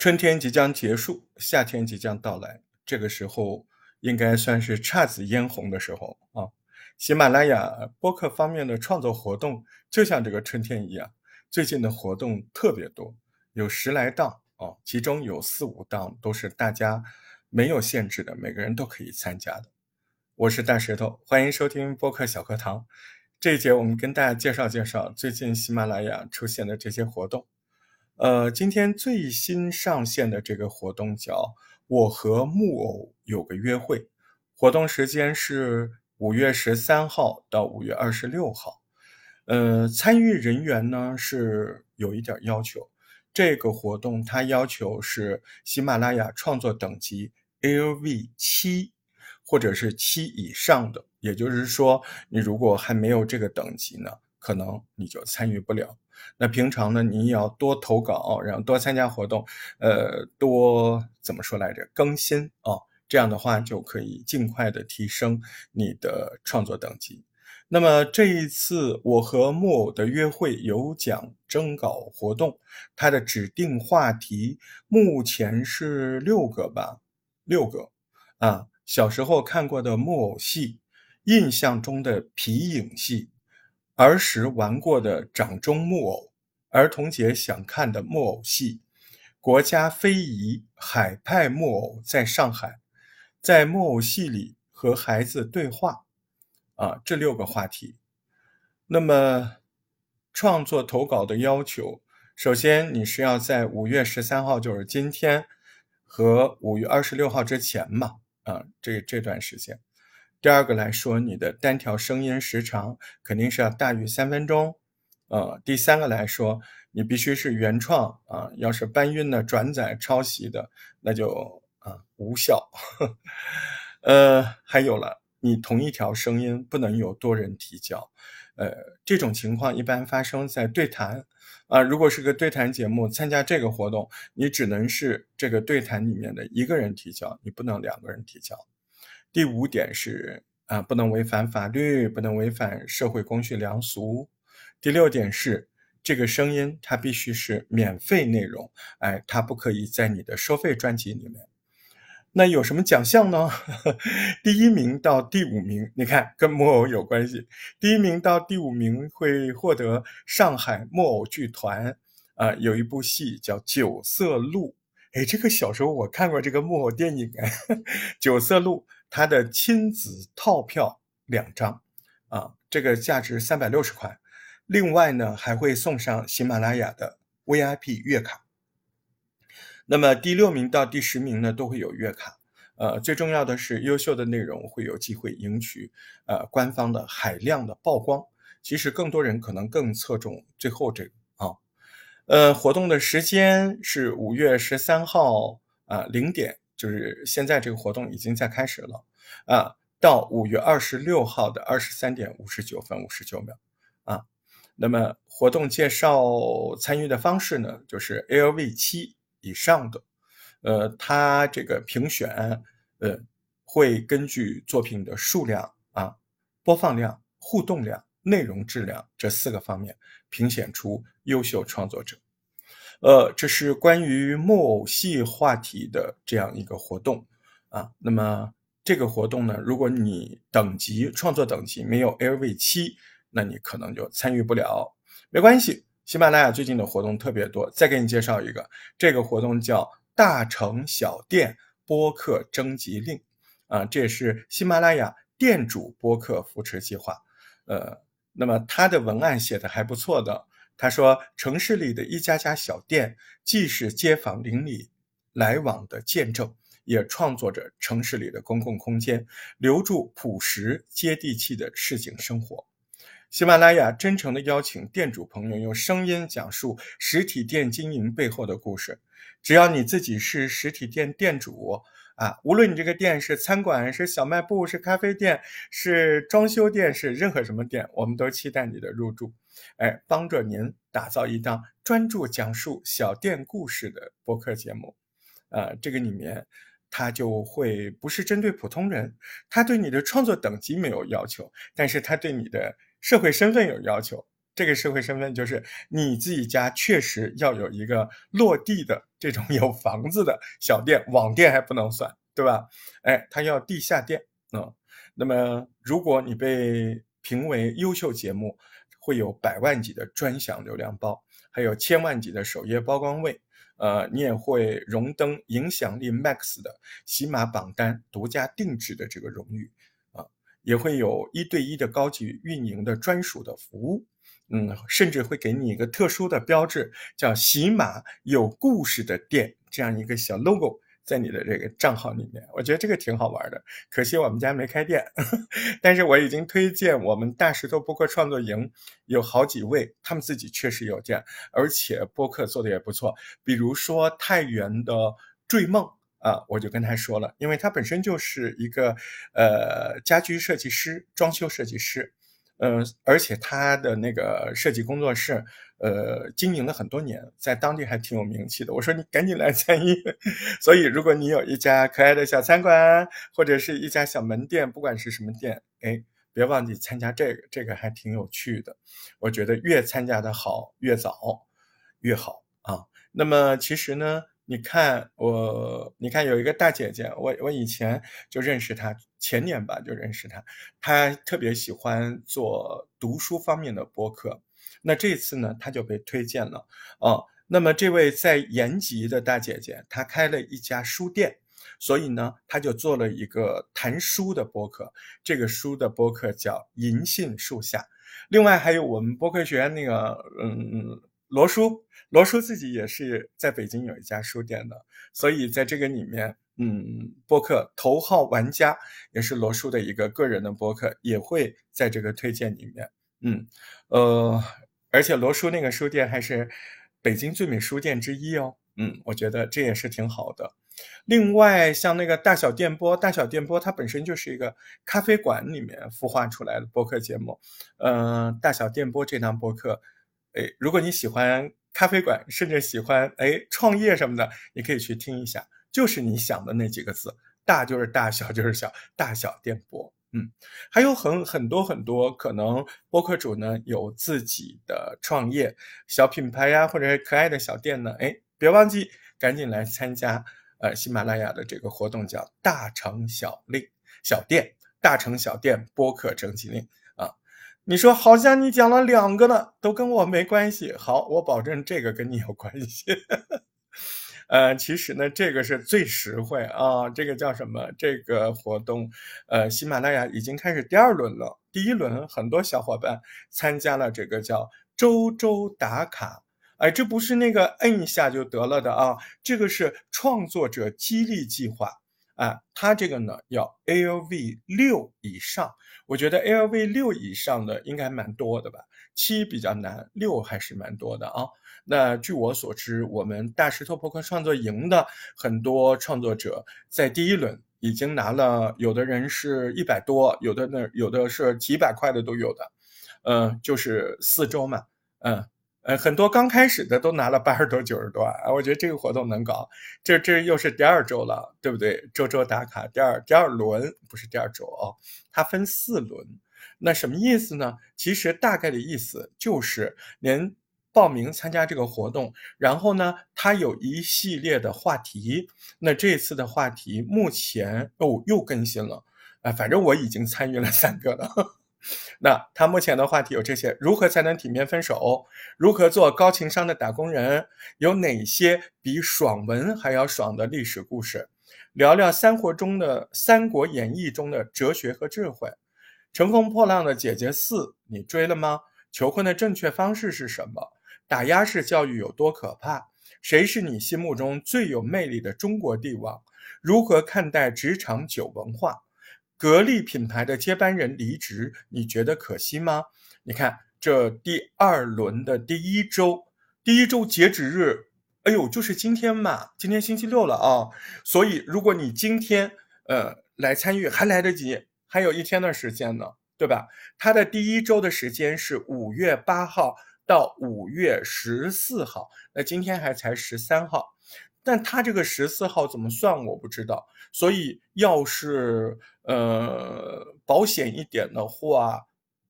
春天即将结束，夏天即将到来，这个时候应该算是姹紫嫣红的时候啊。喜马拉雅播客方面的创作活动，就像这个春天一样，最近的活动特别多，有十来档啊，其中有四五档都是大家没有限制的，每个人都可以参加的。我是大石头，欢迎收听播客小课堂。这一节我们跟大家介绍介绍最近喜马拉雅出现的这些活动。呃，今天最新上线的这个活动叫“我和木偶有个约会”，活动时间是五月十三号到五月二十六号。呃，参与人员呢是有一点要求，这个活动它要求是喜马拉雅创作等级 LV 七或者是七以上的，也就是说，你如果还没有这个等级呢，可能你就参与不了。那平常呢，你要多投稿，然后多参加活动，呃，多怎么说来着？更新啊，这样的话就可以尽快的提升你的创作等级。那么这一次我和木偶的约会有奖征稿活动，它的指定话题目前是六个吧，六个啊，小时候看过的木偶戏，印象中的皮影戏。儿时玩过的掌中木偶，儿童节想看的木偶戏，国家非遗海派木偶在上海，在木偶戏里和孩子对话，啊，这六个话题。那么创作投稿的要求，首先你是要在五月十三号，就是今天，和五月二十六号之前嘛，啊，这这段时间。第二个来说，你的单条声音时长肯定是要大于三分钟，呃，第三个来说，你必须是原创啊，要是搬运的、转载、抄袭的，那就啊无效。呃，还有了，你同一条声音不能有多人提交，呃，这种情况一般发生在对谈啊，如果是个对谈节目，参加这个活动，你只能是这个对谈里面的一个人提交，你不能两个人提交。第五点是啊，不能违反法律，不能违反社会公序良俗。第六点是，这个声音它必须是免费内容，哎，它不可以在你的收费专辑里面。那有什么奖项呢？第一名到第五名，你看跟木偶有关系。第一名到第五名会获得上海木偶剧团啊，有一部戏叫《九色鹿》。哎，这个小时候我看过这个木偶电影哎，《九色鹿》。它的亲子套票两张，啊，这个价值三百六十块。另外呢，还会送上喜马拉雅的 VIP 月卡。那么第六名到第十名呢，都会有月卡。呃，最重要的是，优秀的内容会有机会赢取呃官方的海量的曝光。其实更多人可能更侧重最后这个啊。呃，活动的时间是五月十三号啊零点。就是现在这个活动已经在开始了，啊，到五月二十六号的二十三点五十九分五十九秒，啊，那么活动介绍参与的方式呢，就是 LV 七以上的，呃，它这个评选，呃，会根据作品的数量啊、播放量、互动量、内容质量这四个方面评选出优秀创作者。呃，这是关于木偶戏话题的这样一个活动啊。那么这个活动呢，如果你等级创作等级没有 LV 七，那你可能就参与不了。没关系，喜马拉雅最近的活动特别多。再给你介绍一个，这个活动叫“大城小店播客征集令”啊，这也是喜马拉雅店主播客扶持计划。呃，那么他的文案写的还不错的。他说：“城市里的一家家小店，既是街坊邻里来往的见证，也创作着城市里的公共空间，留住朴实接地气的市井生活。”喜马拉雅真诚地邀请店主朋友用声音讲述实体店经营背后的故事。只要你自己是实体店店主。啊，无论你这个店是餐馆、是小卖部、是咖啡店、是装修店、是任何什么店，我们都期待你的入驻，哎，帮着您打造一档专注讲述小店故事的播客节目。呃，这个里面它就会不是针对普通人，它对你的创作等级没有要求，但是它对你的社会身份有要求。这个社会身份就是你自己家确实要有一个落地的这种 有房子的小店，网店还不能算，对吧？哎，它要地下店啊。那么，如果你被评为优秀节目，会有百万级的专享流量包，还有千万级的首页曝光位。呃，你也会荣登影响力 Max 的喜马榜单独家定制的这个荣誉啊，也会有一对一的高级运营的专属的服务，嗯，甚至会给你一个特殊的标志，叫喜马有故事的店这样一个小 logo。在你的这个账号里面，我觉得这个挺好玩的。可惜我们家没开店，但是我已经推荐我们大石头播客创作营有好几位，他们自己确实有店，而且播客做的也不错。比如说太原的坠梦啊，我就跟他说了，因为他本身就是一个呃家居设计师、装修设计师。嗯，而且他的那个设计工作室，呃，经营了很多年，在当地还挺有名气的。我说你赶紧来参与。所以，如果你有一家可爱的小餐馆，或者是一家小门店，不管是什么店，哎，别忘记参加这个，这个还挺有趣的。我觉得越参加的好，越早越好啊。那么，其实呢？你看我，你看有一个大姐姐，我我以前就认识她，前年吧就认识她，她特别喜欢做读书方面的播客，那这次呢，她就被推荐了哦。那么这位在延吉的大姐姐，她开了一家书店，所以呢，她就做了一个谈书的播客，这个书的播客叫《银杏树下》，另外还有我们播客学院那个，嗯。罗叔，罗叔自己也是在北京有一家书店的，所以在这个里面，嗯，播客头号玩家也是罗叔的一个个人的播客，也会在这个推荐里面，嗯，呃，而且罗叔那个书店还是北京最美书店之一哦，嗯，我觉得这也是挺好的。另外，像那个大小电波，大小电波它本身就是一个咖啡馆里面孵化出来的播客节目，嗯，大小电波这档播客。哎，如果你喜欢咖啡馆，甚至喜欢哎创业什么的，你可以去听一下，就是你想的那几个字，大就是大，小就是小，大小电波。嗯，还有很很多很多可能播客主呢有自己的创业小品牌呀，或者是可爱的小店呢，哎，别忘记赶紧来参加呃喜马拉雅的这个活动，叫大成小令小店，大成小店播客征集令。你说好像你讲了两个呢，都跟我没关系。好，我保证这个跟你有关系。呃，其实呢，这个是最实惠啊。这个叫什么？这个活动，呃，喜马拉雅已经开始第二轮了。第一轮很多小伙伴参加了这个叫周周打卡。哎，这不是那个摁一下就得了的啊，这个是创作者激励计划。啊，它这个呢要 LV 六以上，我觉得 LV 六以上的应该蛮多的吧，七比较难，六还是蛮多的啊。那据我所知，我们大石头博客创作营的很多创作者在第一轮已经拿了，有的人是一百多，有的呢有的是几百块的都有的，嗯，就是四周嘛，嗯。呃很多刚开始的都拿了八十多、九十多啊！我觉得这个活动能搞，这这又是第二周了，对不对？周周打卡，第二第二轮不是第二周哦，它分四轮。那什么意思呢？其实大概的意思就是您报名参加这个活动，然后呢，它有一系列的话题。那这次的话题目前哦又更新了啊，反正我已经参与了三个了。那他目前的话题有这些：如何才能体面分手？如何做高情商的打工人？有哪些比爽文还要爽的历史故事？聊聊三国中的《三国演义》中的哲学和智慧。乘风破浪的姐姐四，你追了吗？求婚的正确方式是什么？打压式教育有多可怕？谁是你心目中最有魅力的中国帝王？如何看待职场酒文化？格力品牌的接班人离职，你觉得可惜吗？你看这第二轮的第一周，第一周截止日，哎呦，就是今天嘛，今天星期六了啊。所以如果你今天呃来参与，还来得及，还有一天的时间呢，对吧？它的第一周的时间是五月八号到五月十四号，那今天还才十三号。但他这个十四号怎么算我不知道，所以要是呃保险一点的话，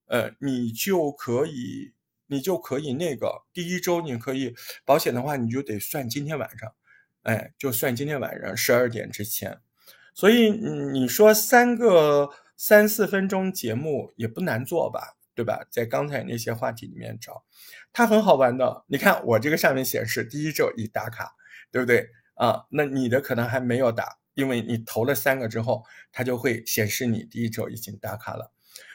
呃你就可以你就可以那个第一周你可以保险的话，你就得算今天晚上，哎，就算今天晚上十二点之前。所以你说三个三四分钟节目也不难做吧，对吧？在刚才那些话题里面找，它很好玩的。你看我这个上面显示第一周已打卡，对不对啊？那你的可能还没有打，因为你投了三个之后，它就会显示你第一周已经打卡了。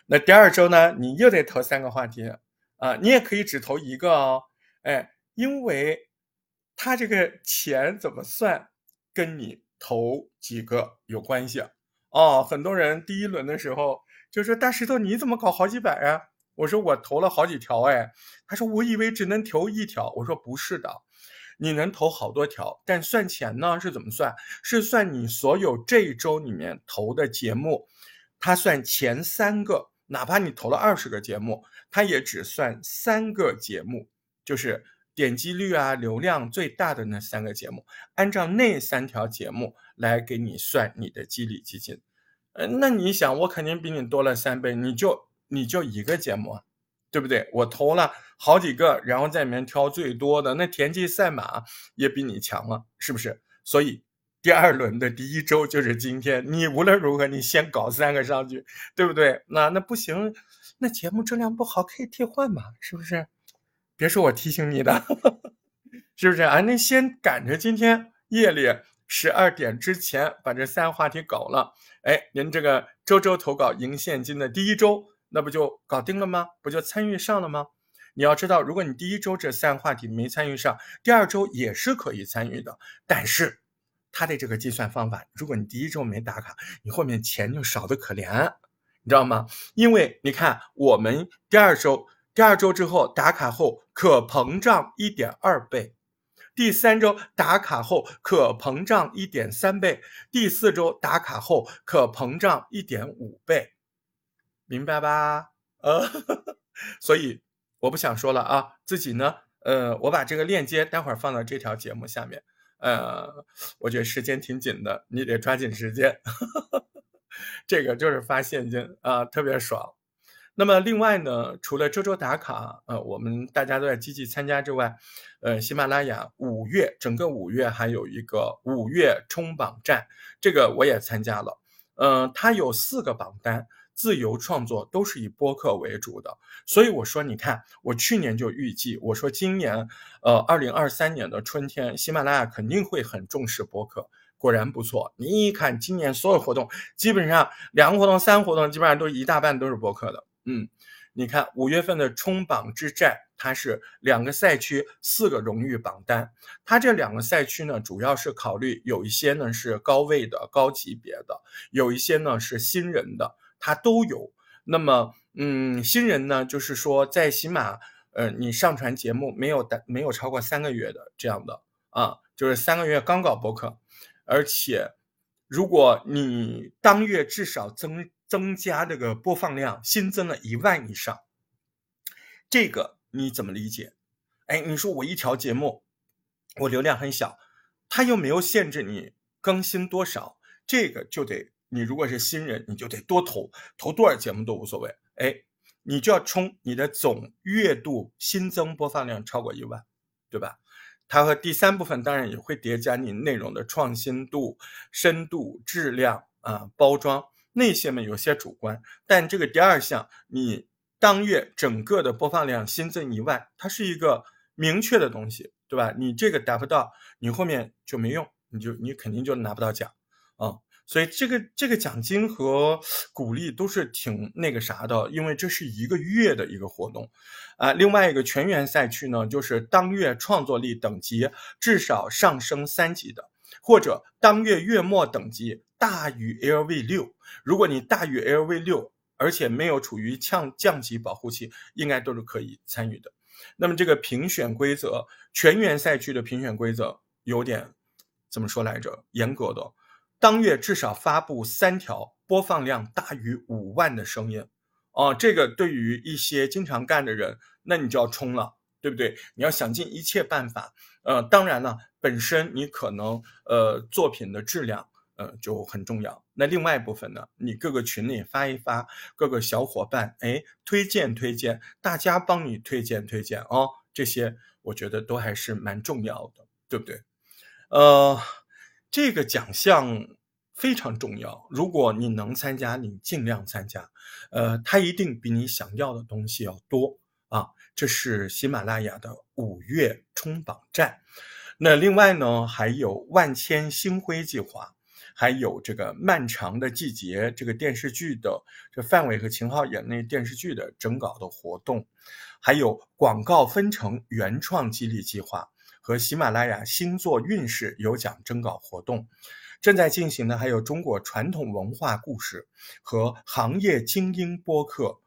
那第二周呢，你又得投三个话题啊，你也可以只投一个哦，哎，因为它这个钱怎么算，跟你。投几个有关系哦，很多人第一轮的时候就说：“大石头，你怎么搞好几百啊？”我说：“我投了好几条。”哎，他说：“我以为只能投一条。”我说：“不是的，你能投好多条，但算钱呢是怎么算？是算你所有这一周里面投的节目，它算前三个，哪怕你投了二十个节目，它也只算三个节目，就是。”点击率啊，流量最大的那三个节目，按照那三条节目来给你算你的激励基金。呃，那你想，我肯定比你多了三倍，你就你就一个节目，对不对？我投了好几个，然后在里面挑最多的，那田忌赛马也比你强了，是不是？所以第二轮的第一周就是今天，你无论如何你先搞三个上去，对不对？那那不行，那节目质量不好可以替换嘛，是不是？别说我提醒你的，是不是啊？那先赶着今天夜里十二点之前把这三个话题搞了，哎，您这个周周投稿赢现金的第一周，那不就搞定了吗？不就参与上了吗？你要知道，如果你第一周这三个话题没参与上，第二周也是可以参与的。但是他的这个计算方法，如果你第一周没打卡，你后面钱就少得可怜，你知道吗？因为你看我们第二周。第二周之后打卡后可膨胀一点二倍，第三周打卡后可膨胀一点三倍，第四周打卡后可膨胀一点五倍，明白吧？呃，所以我不想说了啊，自己呢，呃，我把这个链接待会儿放到这条节目下面，呃，我觉得时间挺紧的，你得抓紧时间，这个就是发现金啊，特别爽。那么另外呢，除了周周打卡，呃，我们大家都在积极参加之外，呃，喜马拉雅五月整个五月还有一个五月冲榜战，这个我也参加了，嗯，它有四个榜单，自由创作都是以播客为主的，所以我说，你看，我去年就预计，我说今年，呃，二零二三年的春天，喜马拉雅肯定会很重视播客，果然不错，你一看今年所有活动，基本上两个活动、三个活动，基本上都一大半都是播客的。嗯，你看五月份的冲榜之战，它是两个赛区四个荣誉榜单。它这两个赛区呢，主要是考虑有一些呢是高位的高级别的，有一些呢是新人的，它都有。那么，嗯，新人呢，就是说在喜马，呃，你上传节目没有的没有超过三个月的这样的啊，就是三个月刚搞播客，而且如果你当月至少增。增加这个播放量新增了一万以上，这个你怎么理解？哎，你说我一条节目，我流量很小，它又没有限制你更新多少，这个就得你如果是新人，你就得多投，投多少节目都无所谓。哎，你就要冲你的总月度新增播放量超过一万，对吧？它和第三部分当然也会叠加你内容的创新度、深度、质量啊，包装。那些嘛有些主观，但这个第二项，你当月整个的播放量新增一万，它是一个明确的东西，对吧？你这个达不到，你后面就没用，你就你肯定就拿不到奖啊。所以这个这个奖金和鼓励都是挺那个啥的，因为这是一个月的一个活动啊。另外一个全员赛区呢，就是当月创作力等级至少上升三级的，或者当月月末等级。大于 LV 六，如果你大于 LV 六，而且没有处于降降级保护期，应该都是可以参与的。那么这个评选规则，全员赛区的评选规则有点怎么说来着？严格的，当月至少发布三条播放量大于五万的声音。哦，这个对于一些经常干的人，那你就要冲了，对不对？你要想尽一切办法。呃，当然了，本身你可能呃作品的质量。呃，就很重要。那另外一部分呢，你各个群里发一发，各个小伙伴，哎，推荐推荐，大家帮你推荐推荐哦，这些我觉得都还是蛮重要的，对不对？呃，这个奖项非常重要，如果你能参加，你尽量参加。呃，它一定比你想要的东西要多啊。这是喜马拉雅的五月冲榜战。那另外呢，还有万千星辉计划。还有这个漫长的季节，这个电视剧的这范伟和秦昊演那电视剧的征稿的活动，还有广告分成原创激励计划和喜马拉雅星座运势有奖征稿活动，正在进行的还有中国传统文化故事和行业精英播客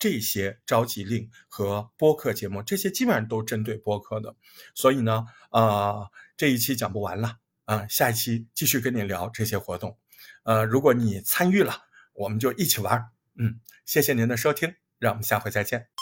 这些召集令和播客节目，这些基本上都针对播客的，所以呢，呃，这一期讲不完了。啊，下一期继续跟你聊这些活动，呃，如果你参与了，我们就一起玩。嗯，谢谢您的收听，让我们下回再见。